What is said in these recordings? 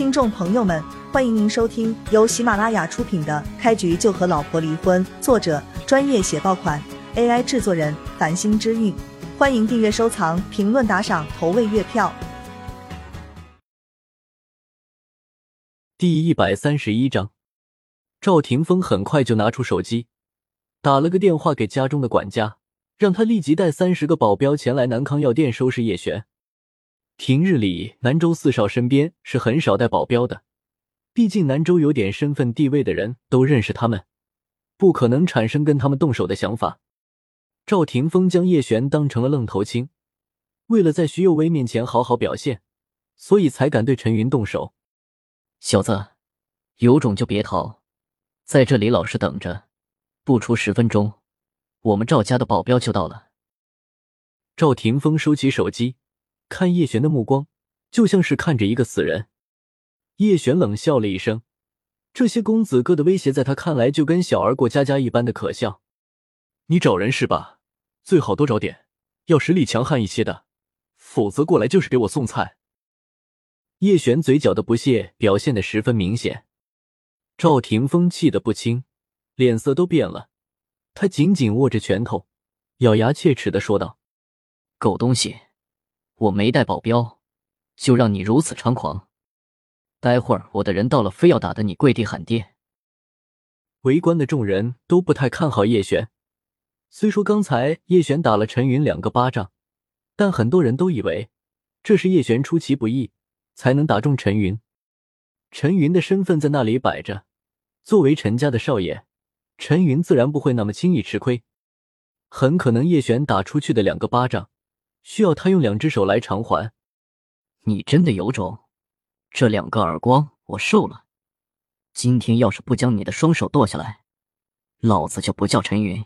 听众朋友们，欢迎您收听由喜马拉雅出品的《开局就和老婆离婚》，作者专业写爆款，AI 制作人繁星之韵。欢迎订阅、收藏、评论、打赏、投喂月票。第一百三十一章，赵霆锋很快就拿出手机，打了个电话给家中的管家，让他立即带三十个保镖前来南康药店收拾叶璇。平日里，南州四少身边是很少带保镖的，毕竟南州有点身份地位的人都认识他们，不可能产生跟他们动手的想法。赵霆锋将叶璇当成了愣头青，为了在徐有为面前好好表现，所以才敢对陈云动手。小子，有种就别逃，在这里老实等着，不出十分钟，我们赵家的保镖就到了。赵霆锋收起手机。看叶璇的目光，就像是看着一个死人。叶璇冷笑了一声，这些公子哥的威胁，在他看来就跟小儿过家家一般的可笑。你找人是吧？最好多找点，要实力强悍一些的，否则过来就是给我送菜。叶璇嘴角的不屑表现的十分明显。赵霆锋气得不轻，脸色都变了，他紧紧握着拳头，咬牙切齿的说道：“狗东西！”我没带保镖，就让你如此猖狂。待会儿我的人到了，非要打得你跪地喊爹。围观的众人都不太看好叶璇。虽说刚才叶璇打了陈云两个巴掌，但很多人都以为这是叶璇出其不意才能打中陈云。陈云的身份在那里摆着，作为陈家的少爷，陈云自然不会那么轻易吃亏。很可能叶璇打出去的两个巴掌。需要他用两只手来偿还。你真的有种！这两个耳光我受了。今天要是不将你的双手剁下来，老子就不叫陈云。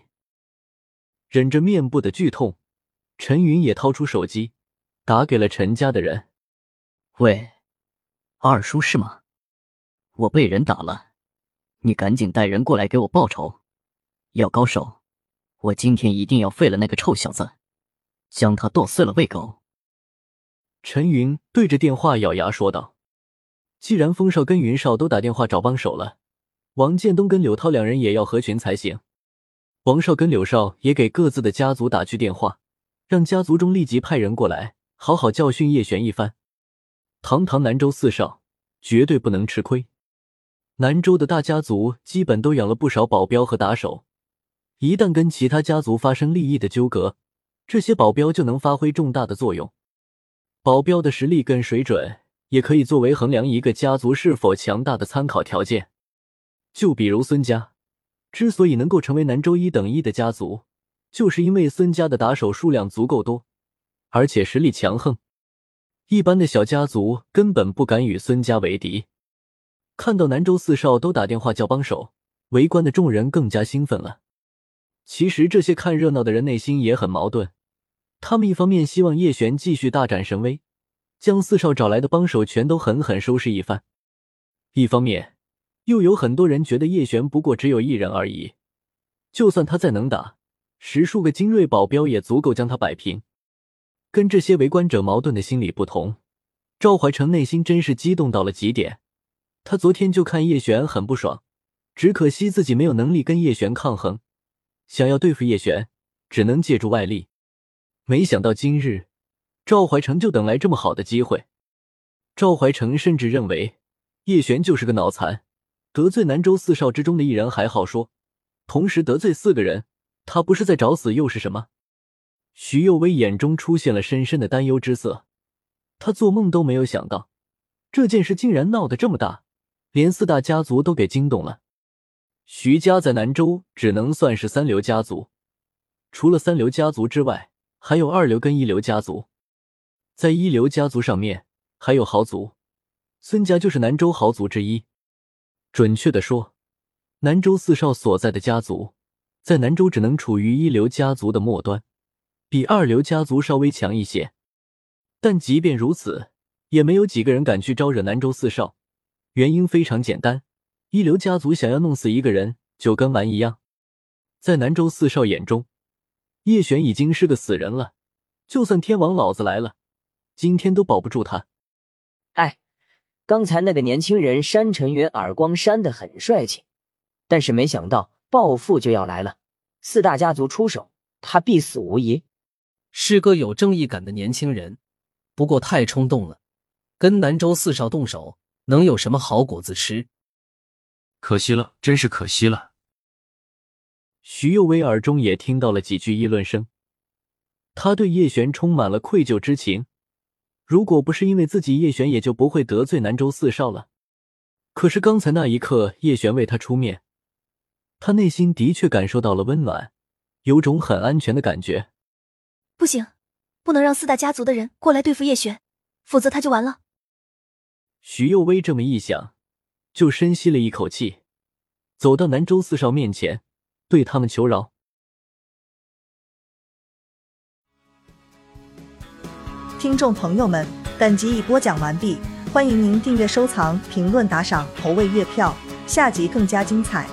忍着面部的剧痛，陈云也掏出手机，打给了陈家的人。喂，二叔是吗？我被人打了，你赶紧带人过来给我报仇。要高手，我今天一定要废了那个臭小子。将他剁碎了喂狗。陈云对着电话咬牙说道：“既然风少跟云少都打电话找帮手了，王建东跟柳涛两人也要合群才行。”王少跟柳少也给各自的家族打去电话，让家族中立即派人过来，好好教训叶璇一番。堂堂南州四少，绝对不能吃亏。南州的大家族基本都养了不少保镖和打手，一旦跟其他家族发生利益的纠葛。这些保镖就能发挥重大的作用。保镖的实力跟水准，也可以作为衡量一个家族是否强大的参考条件。就比如孙家，之所以能够成为南州一等一的家族，就是因为孙家的打手数量足够多，而且实力强横，一般的小家族根本不敢与孙家为敌。看到南州四少都打电话叫帮手，围观的众人更加兴奋了。其实这些看热闹的人内心也很矛盾，他们一方面希望叶璇继续大展神威，将四少找来的帮手全都狠狠收拾一番；一方面又有很多人觉得叶璇不过只有一人而已，就算他再能打，十数个精锐保镖也足够将他摆平。跟这些围观者矛盾的心理不同，赵怀成内心真是激动到了极点。他昨天就看叶璇很不爽，只可惜自己没有能力跟叶璇抗衡。想要对付叶璇，只能借助外力。没想到今日赵怀成就等来这么好的机会。赵怀成甚至认为叶璇就是个脑残，得罪南州四少之中的一人还好说，同时得罪四个人，他不是在找死又是什么？徐幼薇眼中出现了深深的担忧之色。他做梦都没有想到，这件事竟然闹得这么大，连四大家族都给惊动了。徐家在南州只能算是三流家族，除了三流家族之外，还有二流跟一流家族。在一流家族上面还有豪族，孙家就是南州豪族之一。准确的说，南州四少所在的家族，在南州只能处于一流家族的末端，比二流家族稍微强一些。但即便如此，也没有几个人敢去招惹南州四少，原因非常简单。一流家族想要弄死一个人，就跟玩一样。在南州四少眼中，叶璇已经是个死人了。就算天王老子来了，今天都保不住他。哎，刚才那个年轻人山尘云耳光扇的很帅气，但是没想到报复就要来了，四大家族出手，他必死无疑。是个有正义感的年轻人，不过太冲动了，跟南州四少动手，能有什么好果子吃？可惜了，真是可惜了。徐幼薇耳中也听到了几句议论声，他对叶璇充满了愧疚之情。如果不是因为自己，叶璇也就不会得罪南州四少了。可是刚才那一刻，叶璇为他出面，他内心的确感受到了温暖，有种很安全的感觉。不行，不能让四大家族的人过来对付叶璇，否则他就完了。徐幼薇这么一想，就深吸了一口气，走到南周四少面前，对他们求饶。听众朋友们，本集已播讲完毕，欢迎您订阅、收藏、评论、打赏、投喂月票，下集更加精彩。